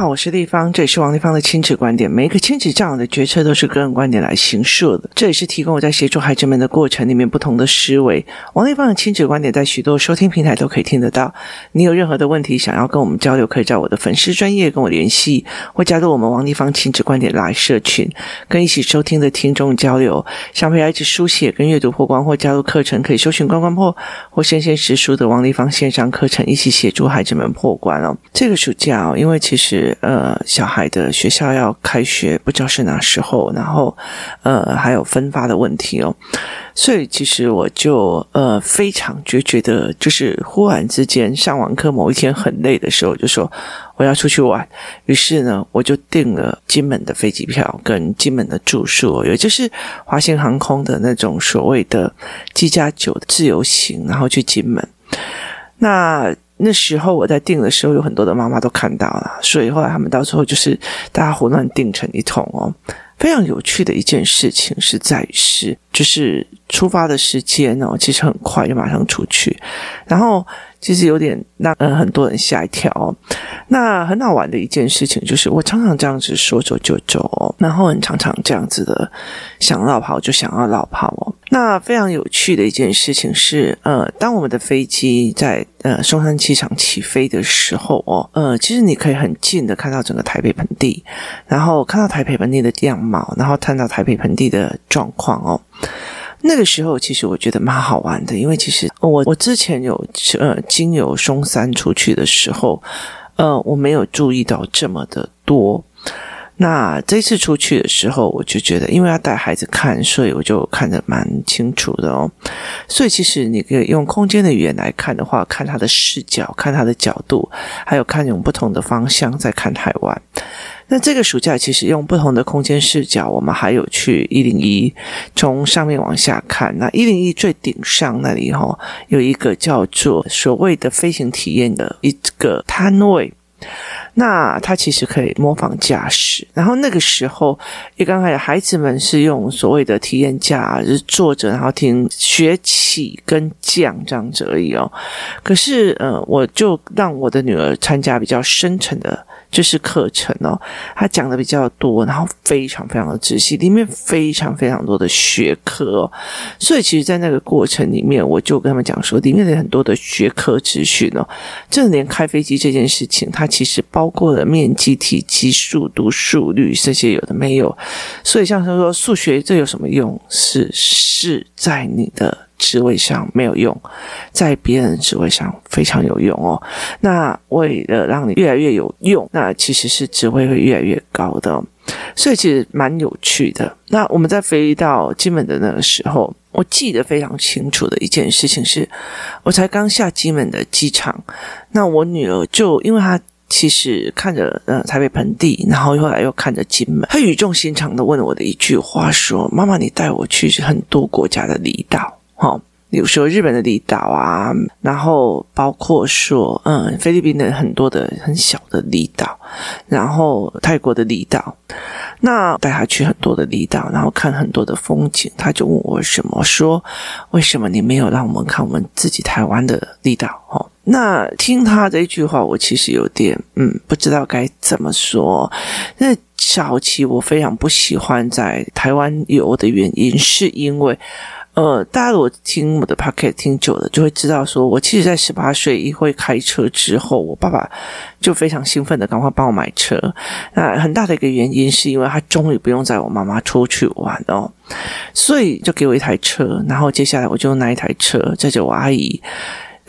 好，我是丽芳，这里是王丽芳的亲子观点。每一个亲子这样的决策都是个人观点来形设的，这也是提供我在协助孩子们的过程里面不同的思维。王丽芳的亲子观点在许多收听平台都可以听得到。你有任何的问题想要跟我们交流，可以在我的粉丝专业跟我联系，或加入我们王丽芳亲子观点来社群，跟一起收听的听众交流。想陪孩子书写跟阅读破关，或加入课程，可以搜寻关关破或生鲜识书的王丽芳线上课程，一起协助孩子们破关哦。这个暑假哦，因为其实。呃，小孩的学校要开学，不知道是哪时候，然后呃，还有分发的问题哦，所以其实我就呃非常决绝的，就是忽然之间上完课某一天很累的时候，就说我要出去玩，于是呢，我就订了金门的飞机票跟金门的住宿，也就是华信航空的那种所谓的机加酒自由行，然后去金门，那。那时候我在订的时候，有很多的妈妈都看到了，所以后来他们到时候就是大家胡乱订成一桶哦。非常有趣的一件事情是在于是，就是出发的时间哦，其实很快就马上出去，然后其实有点让嗯很多人吓一跳哦。那很好玩的一件事情就是，我常常这样子说走就走哦，然后很常常这样子的想落跑就想要落跑哦。那非常有趣的一件事情是，呃，当我们的飞机在呃松山机场起飞的时候哦，呃，其实你可以很近的看到整个台北盆地，然后看到台北盆地的样貌，然后看到台北盆地的状况哦。那个时候其实我觉得蛮好玩的，因为其实我我之前有呃经由松山出去的时候，呃，我没有注意到这么的多。那这次出去的时候，我就觉得，因为要带孩子看，所以我就看得蛮清楚的哦。所以其实你可以用空间的语言来看的话，看他的视角，看他的角度，还有看用不同的方向在看台湾。那这个暑假其实用不同的空间视角，我们还有去一零一，从上面往下看。那一零一最顶上那里哈，有一个叫做所谓的飞行体验的一个摊位。那他其实可以模仿驾驶，然后那个时候，一刚开始，孩子们是用所谓的体验驾，就是坐着，然后听学起跟降这样子而已哦。可是，呃，我就让我的女儿参加比较深层的。就是课程哦，他讲的比较多，然后非常非常的仔细，里面非常非常多的学科哦，所以其实，在那个过程里面，我就跟他们讲说，里面的很多的学科资讯哦，这连开飞机这件事情，它其实包括了面积、体积、速度、速率这些有的没有，所以像他说数学这有什么用？是是在你的。职位上没有用，在别人的职位上非常有用哦。那为了让你越来越有用，那其实是职位会越来越高的，所以其实蛮有趣的。那我们在飞到金门的那个时候，我记得非常清楚的一件事情是，我才刚下金门的机场，那我女儿就因为她其实看着呃台北盆地，然后后来又看着金门，她语重心长的问了我的一句话说：“妈妈，你带我去很多国家的离岛。”好，比如说日本的离岛啊，然后包括说，嗯，菲律宾的很多的很小的离岛，然后泰国的离岛，那带他去很多的离岛，然后看很多的风景，他就问我什么，说为什么你没有让我们看我们自己台湾的离岛？哦，那听他这一句话，我其实有点嗯，不知道该怎么说。那早期我非常不喜欢在台湾游的原因，是因为。呃，大家如果听我的 p o c k e t 听久了，就会知道说，我其实，在十八岁一会开车之后，我爸爸就非常兴奋的赶快帮我买车。那很大的一个原因，是因为他终于不用载我妈妈出去玩哦，所以就给我一台车，然后接下来我就用那一台车载着我阿姨。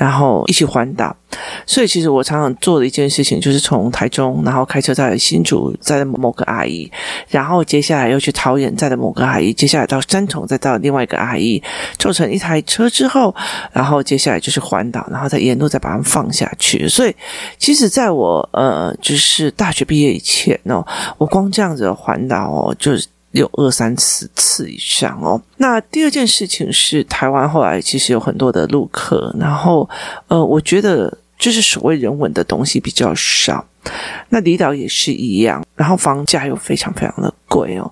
然后一起环岛，所以其实我常常做的一件事情就是从台中，然后开车载新竹，载的某个阿姨，然后接下来又去桃园载的某个阿姨，接下来到三重再到另外一个阿姨，凑成一台车之后，然后接下来就是环岛，然后再沿路再把他们放下去。所以其实在我呃就是大学毕业以前哦，我光这样子环岛哦，就是。有二三十次以上哦。那第二件事情是，台湾后来其实有很多的陆客，然后呃，我觉得就是所谓人文的东西比较少。那离岛也是一样，然后房价又非常非常的贵哦，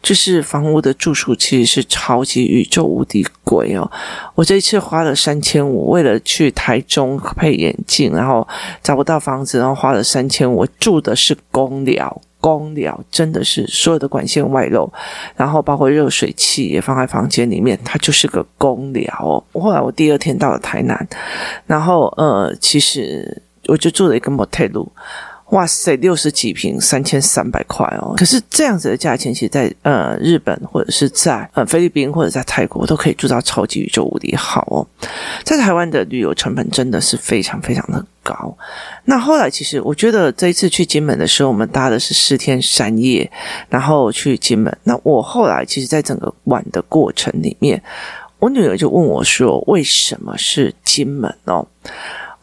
就是房屋的住宿其实是超级宇宙无敌贵哦。我这一次花了三千五，为了去台中配眼镜，然后找不到房子，然后花了三千五，住的是公寮。公寮真的是所有的管线外漏，然后包括热水器也放在房间里面，它就是个公寮哦。后来我第二天到了台南，然后呃，其实我就住了一个 motel。哇塞，六十几平，三千三百块哦！可是这样子的价钱，其实在呃日本或者是在呃菲律宾或者在泰国都可以住到超级宇宙无敌好哦。在台湾的旅游成本真的是非常非常的高。那后来其实我觉得这一次去金门的时候，我们搭的是四天三夜，然后去金门。那我后来其实，在整个玩的过程里面，我女儿就问我说：“为什么是金门哦？”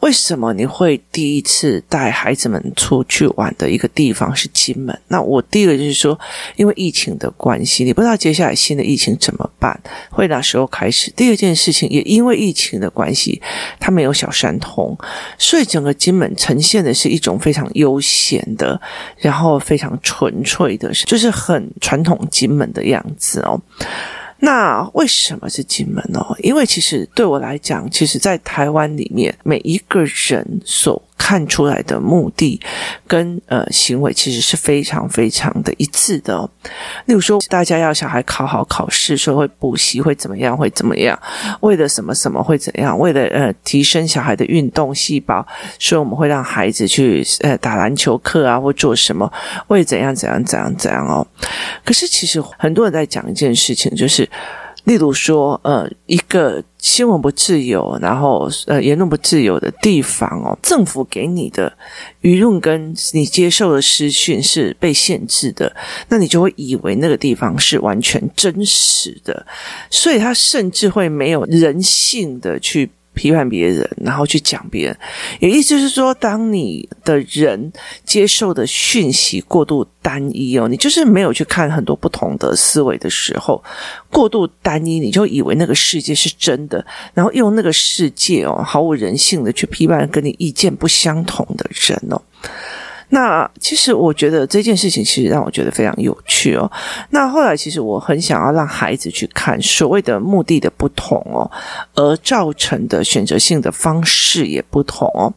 为什么你会第一次带孩子们出去玩的一个地方是金门？那我第一个就是说，因为疫情的关系，你不知道接下来新的疫情怎么办，会哪时候开始？第二件事情也因为疫情的关系，它没有小山通，所以整个金门呈现的是一种非常悠闲的，然后非常纯粹的，就是很传统金门的样子哦。那为什么是金门呢？因为其实对我来讲，其实，在台湾里面，每一个人所看出来的目的跟呃行为，其实是非常非常的一致的。例如说，大家要小孩考好考试，说会补习，会怎么样，会怎么样？为了什么什么会怎样？为了呃提升小孩的运动细胞，所以我们会让孩子去呃打篮球课啊，或做什么？为怎样怎样怎样怎样哦？可是其实很多人在讲一件事情，就是。例如说，呃，一个新闻不自由，然后呃，言论不自由的地方哦，政府给你的舆论跟你接受的私讯是被限制的，那你就会以为那个地方是完全真实的，所以他甚至会没有人性的去。批判别人，然后去讲别人，也意思就是说，当你的人接受的讯息过度单一哦，你就是没有去看很多不同的思维的时候，过度单一，你就以为那个世界是真的，然后用那个世界哦，毫无人性的去批判跟你意见不相同的人哦。那其实我觉得这件事情其实让我觉得非常有趣哦。那后来其实我很想要让孩子去看所谓的目的的不同哦，而造成的选择性的方式也不同哦。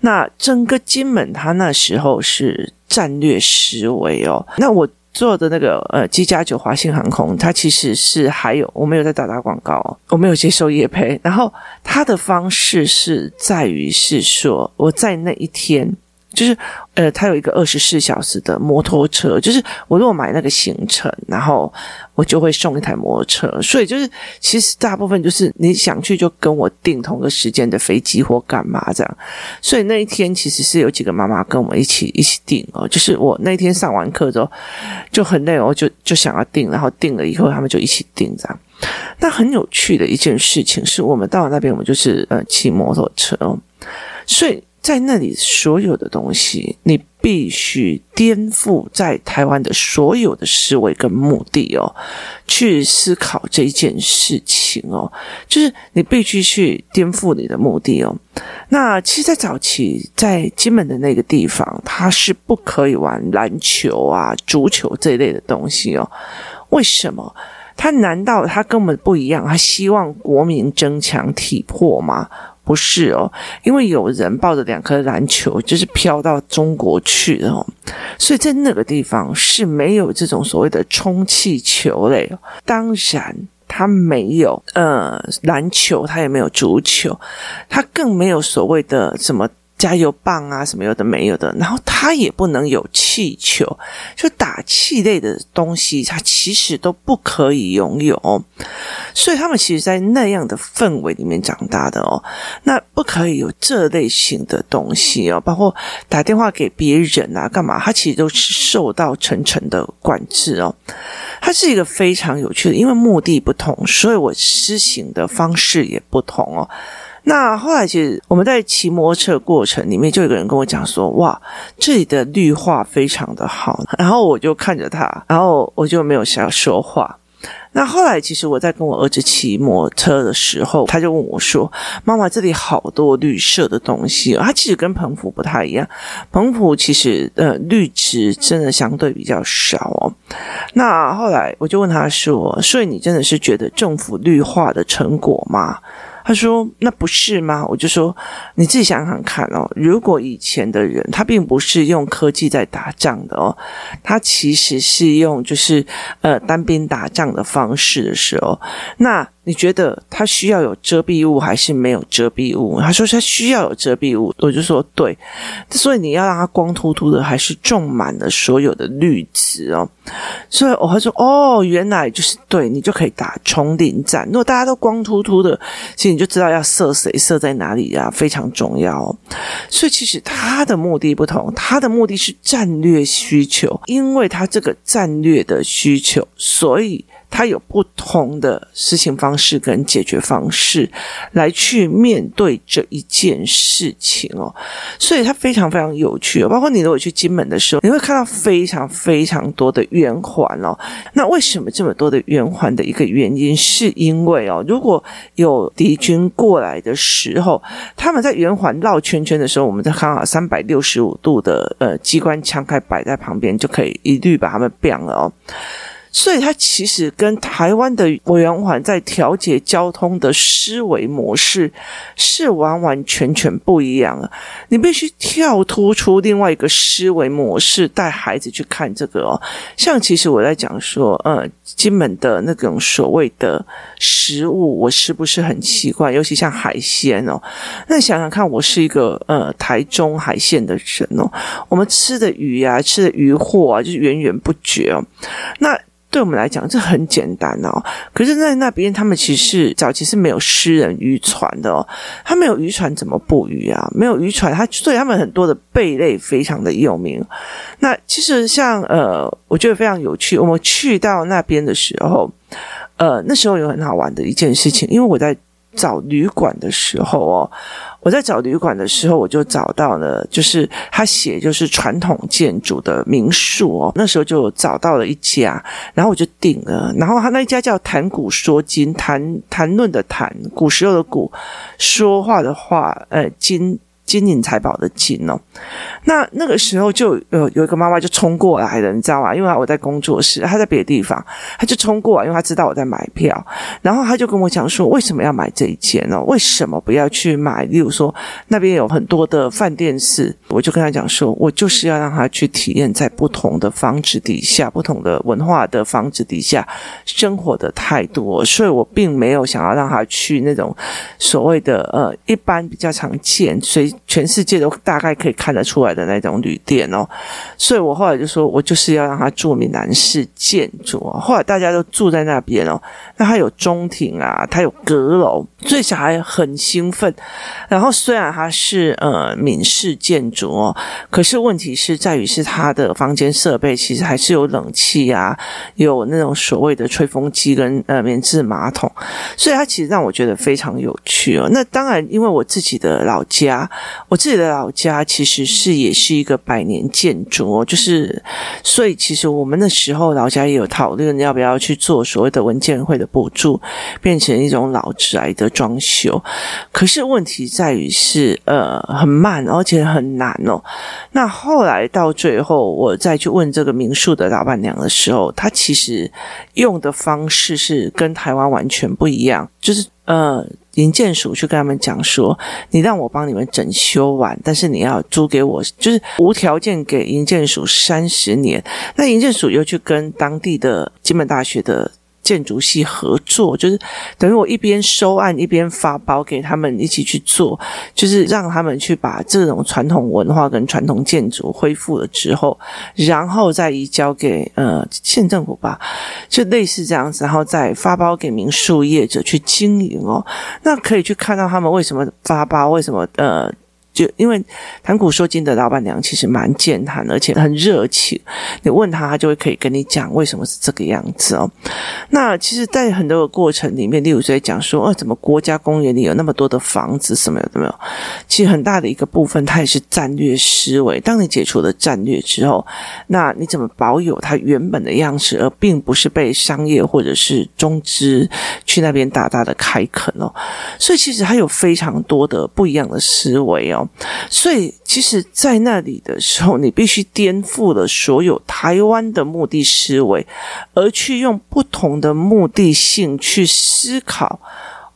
那整个金门它那时候是战略思维哦。那我做的那个呃机加九华信航空，它其实是还有我没有在打打广告哦，我没有接受业配。然后它的方式是在于是说我在那一天。就是，呃，他有一个二十四小时的摩托车，就是我如果买那个行程，然后我就会送一台摩托车，所以就是其实大部分就是你想去就跟我订同个时间的飞机或干嘛这样，所以那一天其实是有几个妈妈跟我们一起一起订哦，就是我那天上完课之后就很累哦，就就想要订，然后订了以后他们就一起订这样。那很有趣的一件事情是我们到了那边，我们就是呃骑摩托车哦，所以。在那里，所有的东西你必须颠覆在台湾的所有的思维跟目的哦，去思考这件事情哦，就是你必须去颠覆你的目的哦。那其实，在早期在金门的那个地方，它是不可以玩篮球啊、足球这一类的东西哦。为什么？他难道他根本不一样？他希望国民增强体魄吗？不是哦，因为有人抱着两颗篮球，就是飘到中国去的哦，所以在那个地方是没有这种所谓的充气球类。当然，他没有呃篮球，他也没有足球，他更没有所谓的什么。加油棒啊，什么有的没有的，然后它也不能有气球，就打气类的东西，它其实都不可以拥有。所以他们其实，在那样的氛围里面长大的哦，那不可以有这类型的东西哦，包括打电话给别人啊，干嘛？它其实都是受到层层的管制哦。它是一个非常有趣的，因为目的不同，所以我施行的方式也不同哦。那后来，其实我们在骑摩托车过程里面，就有个人跟我讲说：“哇，这里的绿化非常的好。”然后我就看着他，然后我就没有想要说话。那后来，其实我在跟我儿子骑摩托车的时候，他就问我说：“妈妈，这里好多绿色的东西。”它其实跟澎湖不太一样，澎湖其实呃绿植真的相对比较少哦。那后来我就问他说：“所以你真的是觉得政府绿化的成果吗？”他说：“那不是吗？”我就说：“你自己想想看哦，如果以前的人他并不是用科技在打仗的哦，他其实是用就是呃单兵打仗的方式的时候，那。”你觉得他需要有遮蔽物还是没有遮蔽物？他说他需要有遮蔽物，我就说对。所以你要让它光秃秃的，还是种满了所有的绿植哦？所以我会说哦，原来就是对，你就可以打丛林战。如果大家都光秃秃的，其实你就知道要射谁，射在哪里呀，非常重要。所以其实他的目的不同，他的目的是战略需求，因为他这个战略的需求，所以。他有不同的事情方式跟解决方式来去面对这一件事情哦，所以它非常非常有趣哦。包括你如果去金门的时候，你会看到非常非常多的圆环哦。那为什么这么多的圆环的一个原因，是因为哦，如果有敌军过来的时候，他们在圆环绕圈圈的时候，我们在看好三百六十五度的呃机关枪开摆在旁边，就可以一律把他们变了哦。所以，它其实跟台湾的委员环在调节交通的思维模式是完完全全不一样的。你必须跳脱出另外一个思维模式，带孩子去看这个哦。像其实我在讲说，呃，金门的那种所谓的食物，我是不是很奇怪？尤其像海鲜哦，那想想看，我是一个呃台中海鲜的人哦，我们吃的鱼啊，吃的鱼货啊，就是源源不绝哦。那对我们来讲，这很简单哦。可是，在那边，他们其实早期是没有私人渔船的哦。他没有渔船，怎么捕鱼啊？没有渔船，他所以他们很多的贝类非常的有名。那其实像呃，我觉得非常有趣。我们去到那边的时候，呃，那时候有很好玩的一件事情，因为我在找旅馆的时候哦。我在找旅馆的时候，我就找到了，就是他写就是传统建筑的民宿哦。那时候就找到了一家，然后我就订了。然后他那一家叫谈古说今，谈谈论的谈，古时候的古，说话的话，呃，今。金银财宝的金哦，那那个时候就有有一个妈妈就冲过来了，你知道吗？因为我在工作室，她在别的地方，她就冲过来，因为她知道我在买票，然后她就跟我讲说，为什么要买这一间呢？为什么不要去买？例如说那边有很多的饭店式，我就跟她讲说，我就是要让她去体验在不同的房子底下、不同的文化的房子底下生活的态度，所以我并没有想要让她去那种所谓的呃一般比较常见，所以。全世界都大概可以看得出来的那种旅店哦，所以我后来就说，我就是要让他住闽南式建筑哦。后来大家都住在那边哦，那他有中庭啊，他有阁楼，所以小孩很兴奋。然后虽然他是呃闽式建筑哦，可是问题是在于是他的房间设备其实还是有冷气啊，有那种所谓的吹风机跟呃免治马桶，所以他其实让我觉得非常有趣哦。那当然，因为我自己的老家。我自己的老家其实是也是一个百年建筑哦，就是所以其实我们那时候老家也有讨论要不要去做所谓的文建会的补助，变成一种老宅的装修。可是问题在于是呃很慢，而且很难哦。那后来到最后，我再去问这个民宿的老板娘的时候，她其实用的方式是跟台湾完全不一样，就是呃。银建署去跟他们讲说，你让我帮你们整修完，但是你要租给我，就是无条件给银建署三十年。那银建署又去跟当地的金门大学的。建筑系合作，就是等于我一边收案一边发包给他们一起去做，就是让他们去把这种传统文化跟传统建筑恢复了之后，然后再移交给呃县政府吧，就类似这样子，然后再发包给民宿业者去经营哦。那可以去看到他们为什么发包，为什么呃。就因为谈古说今的老板娘其实蛮健谈，而且很热情。你问他，他就会可以跟你讲为什么是这个样子哦。那其实，在很多的过程里面，例如在讲说，哦，怎么国家公园里有那么多的房子，什么有没有？其实很大的一个部分，它也是战略思维。当你解除了战略之后，那你怎么保有它原本的样式，而并不是被商业或者是中资去那边大大的开垦哦？所以，其实它有非常多的不一样的思维哦。所以，其实，在那里的时候，你必须颠覆了所有台湾的目的思维，而去用不同的目的性去思考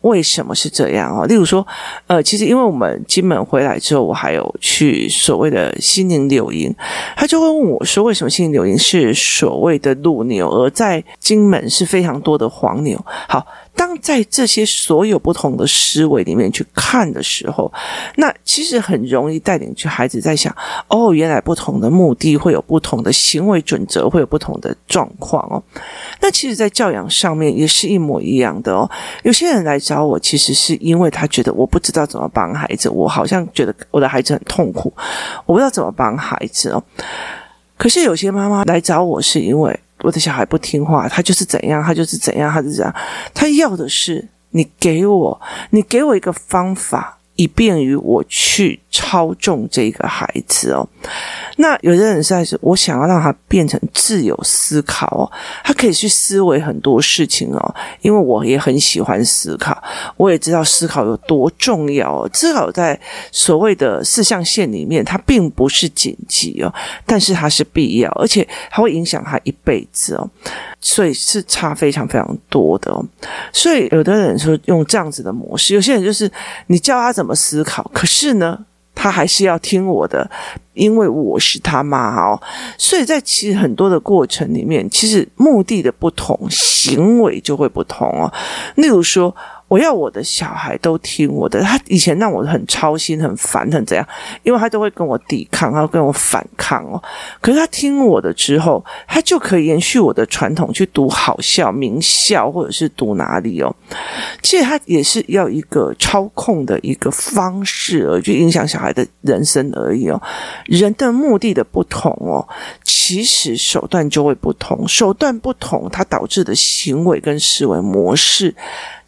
为什么是这样哦。例如说，呃，其实因为我们金门回来之后，我还有去所谓的心灵柳营，他就会问我说，为什么心灵柳营是所谓的陆牛，而在金门是非常多的黄牛？好。当在这些所有不同的思维里面去看的时候，那其实很容易带领去孩子在想：哦，原来不同的目的会有不同的行为准则，会有不同的状况哦。那其实，在教养上面也是一模一样的哦。有些人来找我，其实是因为他觉得我不知道怎么帮孩子，我好像觉得我的孩子很痛苦，我不知道怎么帮孩子哦。可是有些妈妈来找我，是因为。我的小孩不听话，他就是怎样，他就是怎样，他是怎样。他要的是你给我，你给我一个方法，以便于我去操纵这个孩子哦。那有的人在说，我想要让他变成自由思考哦，他可以去思维很多事情哦。因为我也很喜欢思考，我也知道思考有多重要哦。思考在所谓的四象限里面，它并不是紧急哦，但是它是必要，而且它会影响他一辈子哦。所以是差非常非常多的哦。所以有的人说用这样子的模式，有些人就是你教他怎么思考，可是呢，他还是要听我的。因为我是他妈哦，所以在其实很多的过程里面，其实目的的不同，行为就会不同哦。例如说。我要我的小孩都听我的，他以前让我很操心、很烦、很怎样，因为他都会跟我抵抗，他会跟我反抗哦。可是他听我的之后，他就可以延续我的传统，去读好校、名校，或者是读哪里哦。其实他也是要一个操控的一个方式，而去影响小孩的人生而已哦。人的目的的不同哦，其实手段就会不同，手段不同，它导致的行为跟思维模式。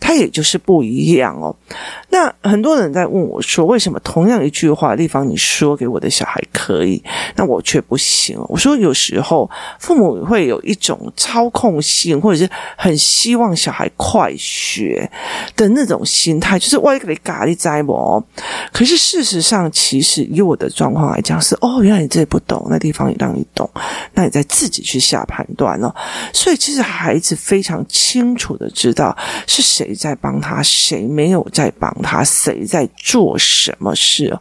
他也就是不一样哦。那很多人在问我说：“为什么同样一句话，地方你说给我的小孩可以，那我却不行？”我说：“有时候父母会有一种操控性，或者是很希望小孩快学的那种心态，就是我给你咖喱栽啵。可是事实上，其实以我的状况来讲是：哦，原来你这里不懂，那地方也让你懂，那你再自己去下判断哦。所以其实孩子非常清楚的知道是谁。”谁在帮他？谁没有在帮他？谁在做什么事？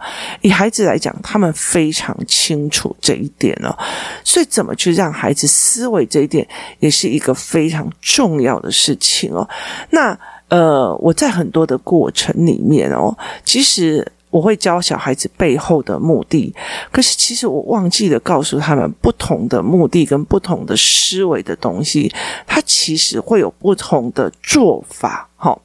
以孩子来讲，他们非常清楚这一点哦。所以，怎么去让孩子思维这一点，也是一个非常重要的事情哦。那呃，我在很多的过程里面哦，其实。我会教小孩子背后的目的，可是其实我忘记了告诉他们，不同的目的跟不同的思维的东西，它其实会有不同的做法。好，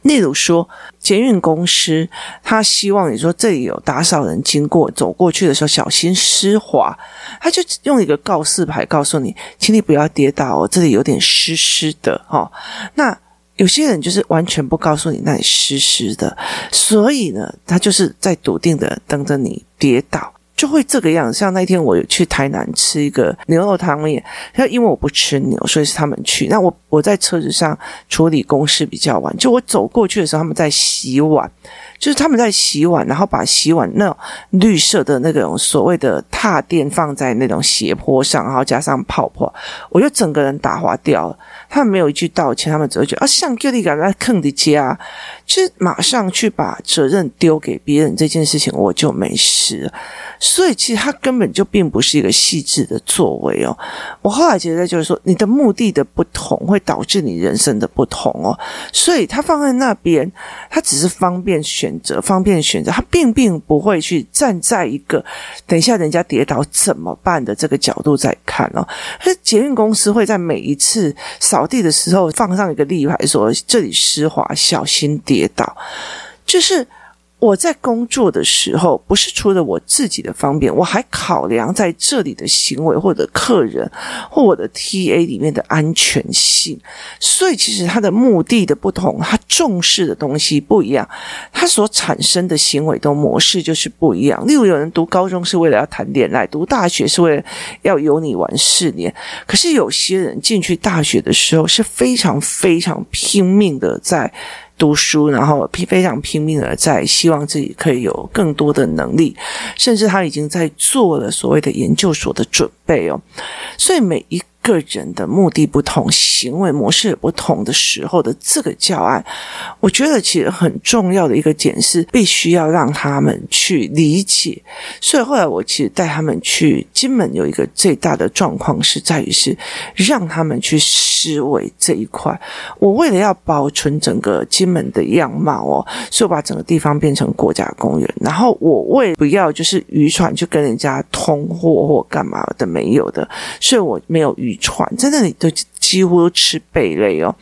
例如说，捷运公司，他希望你说这里有打扫人经过，走过去的时候小心湿滑，他就用一个告示牌告诉你，请你不要跌倒哦，这里有点湿湿的。哈，那。有些人就是完全不告诉你那里湿湿的，所以呢，他就是在笃定的等着你跌倒，就会这个样。像那天我有去台南吃一个牛肉汤面，因为我不吃牛，所以是他们去。那我我在车子上处理公事比较晚，就我走过去的时候，他们在洗碗，就是他们在洗碗，然后把洗碗那种绿色的那种所谓的踏垫放在那种斜坡上，然后加上泡泡，我就整个人打滑掉了。他们没有一句道歉，他们只会觉得啊，像叫你赶快坑的家，就是马上去把责任丢给别人这件事情，我就没事了。所以其实他根本就并不是一个细致的作为哦。我后来觉得就是说，你的目的的不同会导致你人生的不同哦。所以他放在那边，他只是方便选择，方便选择，他并并不会去站在一个等一下人家跌倒怎么办的这个角度在看哦。而捷运公司会在每一次扫地的时候放上一个立牌，说这里湿滑，小心跌倒。就是我在工作的时候，不是除了我自己的方便，我还考量在这里的行为或者客人或我的 TA 里面的安全性。所以，其实他的目的的不同，他重视的东西不一样，他所产生的行为的模式就是不一样。例如，有人读高中是为了要谈恋爱，读大学是为了要有你玩四年。可是，有些人进去大学的时候是非常非常拼命的在。读书，然后拼非常拼命的在希望自己可以有更多的能力，甚至他已经在做了所谓的研究所的准备哦，所以每一。个人的目的不同，行为模式不同的时候的这个教案，我觉得其实很重要的一个点是，必须要让他们去理解。所以后来我其实带他们去金门，有一个最大的状况是在于是让他们去思维这一块。我为了要保存整个金门的样貌哦，所以我把整个地方变成国家公园。然后我为不要就是渔船去跟人家通货或干嘛的没有的，所以我没有渔。船在那里都几乎都吃贝类哦。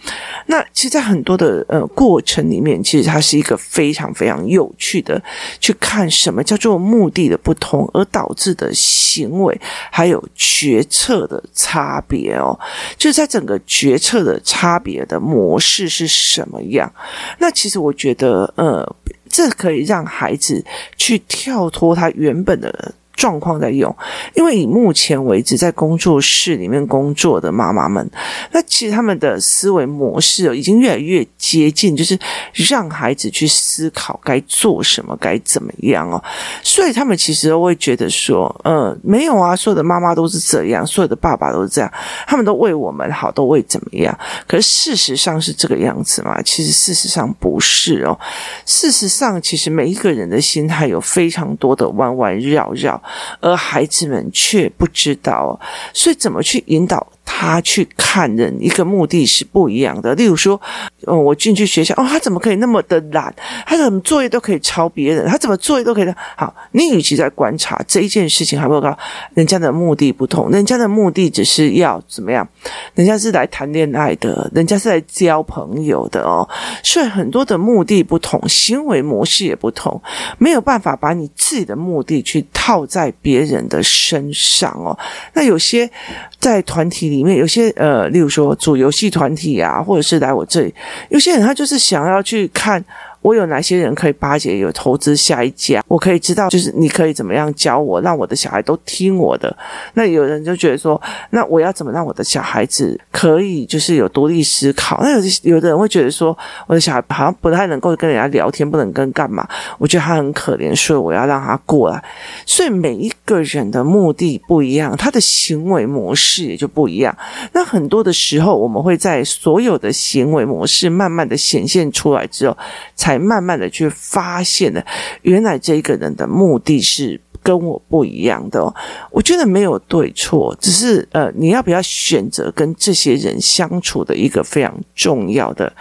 那其实，在很多的呃过程里面，其实它是一个非常非常有趣的，去看什么叫做目的的不同而导致的行为，还有决策的差别哦。就是在整个决策的差别的模式是什么样？那其实我觉得，呃，这可以让孩子去跳脱他原本的。状况在用，因为以目前为止在工作室里面工作的妈妈们，那其实他们的思维模式已经越来越接近，就是让孩子去思考该做什么，该怎么样哦。所以他们其实都会觉得说，呃，没有啊，所有的妈妈都是这样，所有的爸爸都是这样，他们都为我们好，都为怎么样？可是事实上是这个样子吗？其实事实上不是哦。事实上，其实每一个人的心态有非常多的弯弯绕绕。而孩子们却不知道，所以怎么去引导？他去看人，一个目的是不一样的。例如说，嗯，我进去学校，哦，他怎么可以那么的懒？他怎么作业都可以抄别人？他怎么作业都可以的？好，你与其在观察这一件事情，还不够，人家的目的不同，人家的目的只是要怎么样？人家是来谈恋爱的，人家是来交朋友的哦。所以很多的目的不同，行为模式也不同，没有办法把你自己的目的去套在别人的身上哦。那有些在团体里里面。有些呃，例如说组游戏团体啊，或者是来我这里，有些人他就是想要去看。我有哪些人可以巴结？有投资下一家，我可以知道，就是你可以怎么样教我，让我的小孩都听我的。那有人就觉得说，那我要怎么让我的小孩子可以就是有独立思考？那有有的人会觉得说，我的小孩好像不太能够跟人家聊天，不能跟干嘛？我觉得他很可怜，所以我要让他过来。所以每一个人的目的不一样，他的行为模式也就不一样。那很多的时候，我们会在所有的行为模式慢慢的显现出来之后，才。慢慢的去发现了，原来这一个人的目的是跟我不一样的。我觉得没有对错，只是呃，你要不要选择跟这些人相处的一个非常重要的。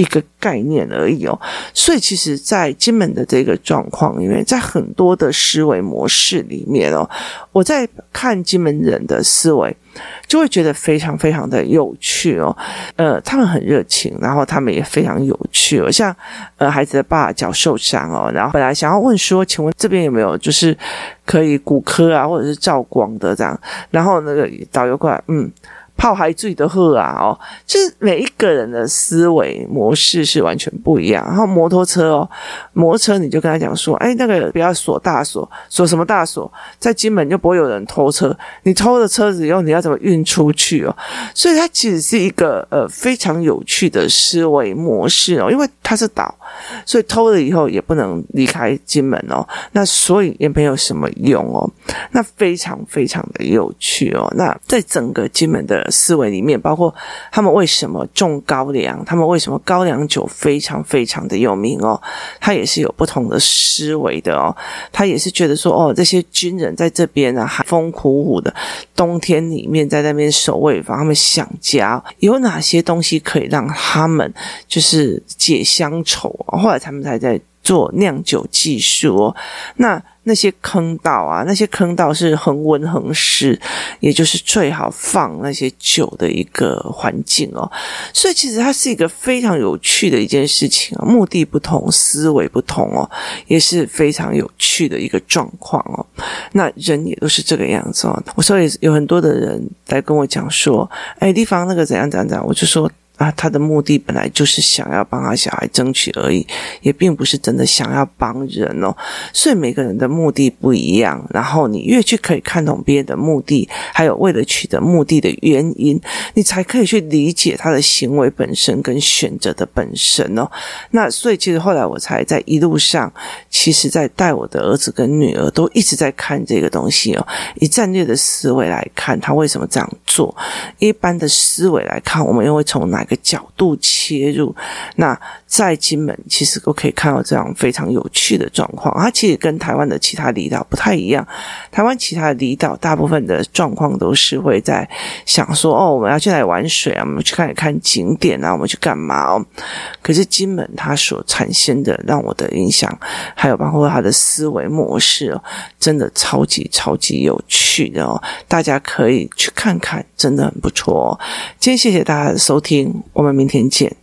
一个概念而已哦，所以其实，在金门的这个状况里面，在很多的思维模式里面哦，我在看金门人的思维，就会觉得非常非常的有趣哦。呃，他们很热情，然后他们也非常有趣哦。像呃，孩子的爸爸脚受伤哦，然后本来想要问说，请问这边有没有就是可以骨科啊，或者是照光的这样？然后那个导游过来，嗯。泡海醉的喝啊，哦，就是每一个人的思维模式是完全不一样。然后摩托车哦，摩托车你就跟他讲说，哎，那个不要锁大锁，锁什么大锁？在金门就不会有人偷车，你偷了车子以后，你要怎么运出去哦？所以它其实是一个呃非常有趣的思维模式哦，因为它是岛，所以偷了以后也不能离开金门哦，那所以也没有什么用哦，那非常非常的有趣哦。那在整个金门的。思维里面包括他们为什么种高粱，他们为什么高粱酒非常非常的有名哦，他也是有不同的思维的哦，他也是觉得说哦，这些军人在这边啊，寒风苦苦的冬天里面在那边守卫房，他们想家，有哪些东西可以让他们就是解乡愁？后来他们才在。做酿酒技术哦。那那些坑道啊，那些坑道是恒温恒湿，也就是最好放那些酒的一个环境哦。所以其实它是一个非常有趣的一件事情啊，目的不同，思维不同哦，也是非常有趣的一个状况哦。那人也都是这个样子哦。我所以有很多的人来跟我讲说，哎，地方那个怎样怎样怎样，我就说。啊，他的目的本来就是想要帮他小孩争取而已，也并不是真的想要帮人哦。所以每个人的目的不一样，然后你越去可以看懂别人的目的，还有为了取得目的的原因，你才可以去理解他的行为本身跟选择的本身哦。那所以其实后来我才在一路上，其实在带我的儿子跟女儿都一直在看这个东西哦。以战略的思维来看，他为什么这样做？一般的思维来看，我们又会从哪？个角度切入，那在金门其实都可以看到这样非常有趣的状况。它其实跟台湾的其他离岛不太一样。台湾其他的离岛大部分的状况都是会在想说：“哦，我们要去来玩水啊？我们去看一看景点啊？我们去干嘛哦？”可是金门它所产生的让我的影响，还有包括它的思维模式哦，真的超级超级有趣的哦！大家可以去看看，真的很不错哦。今天谢谢大家的收听。我们明天见。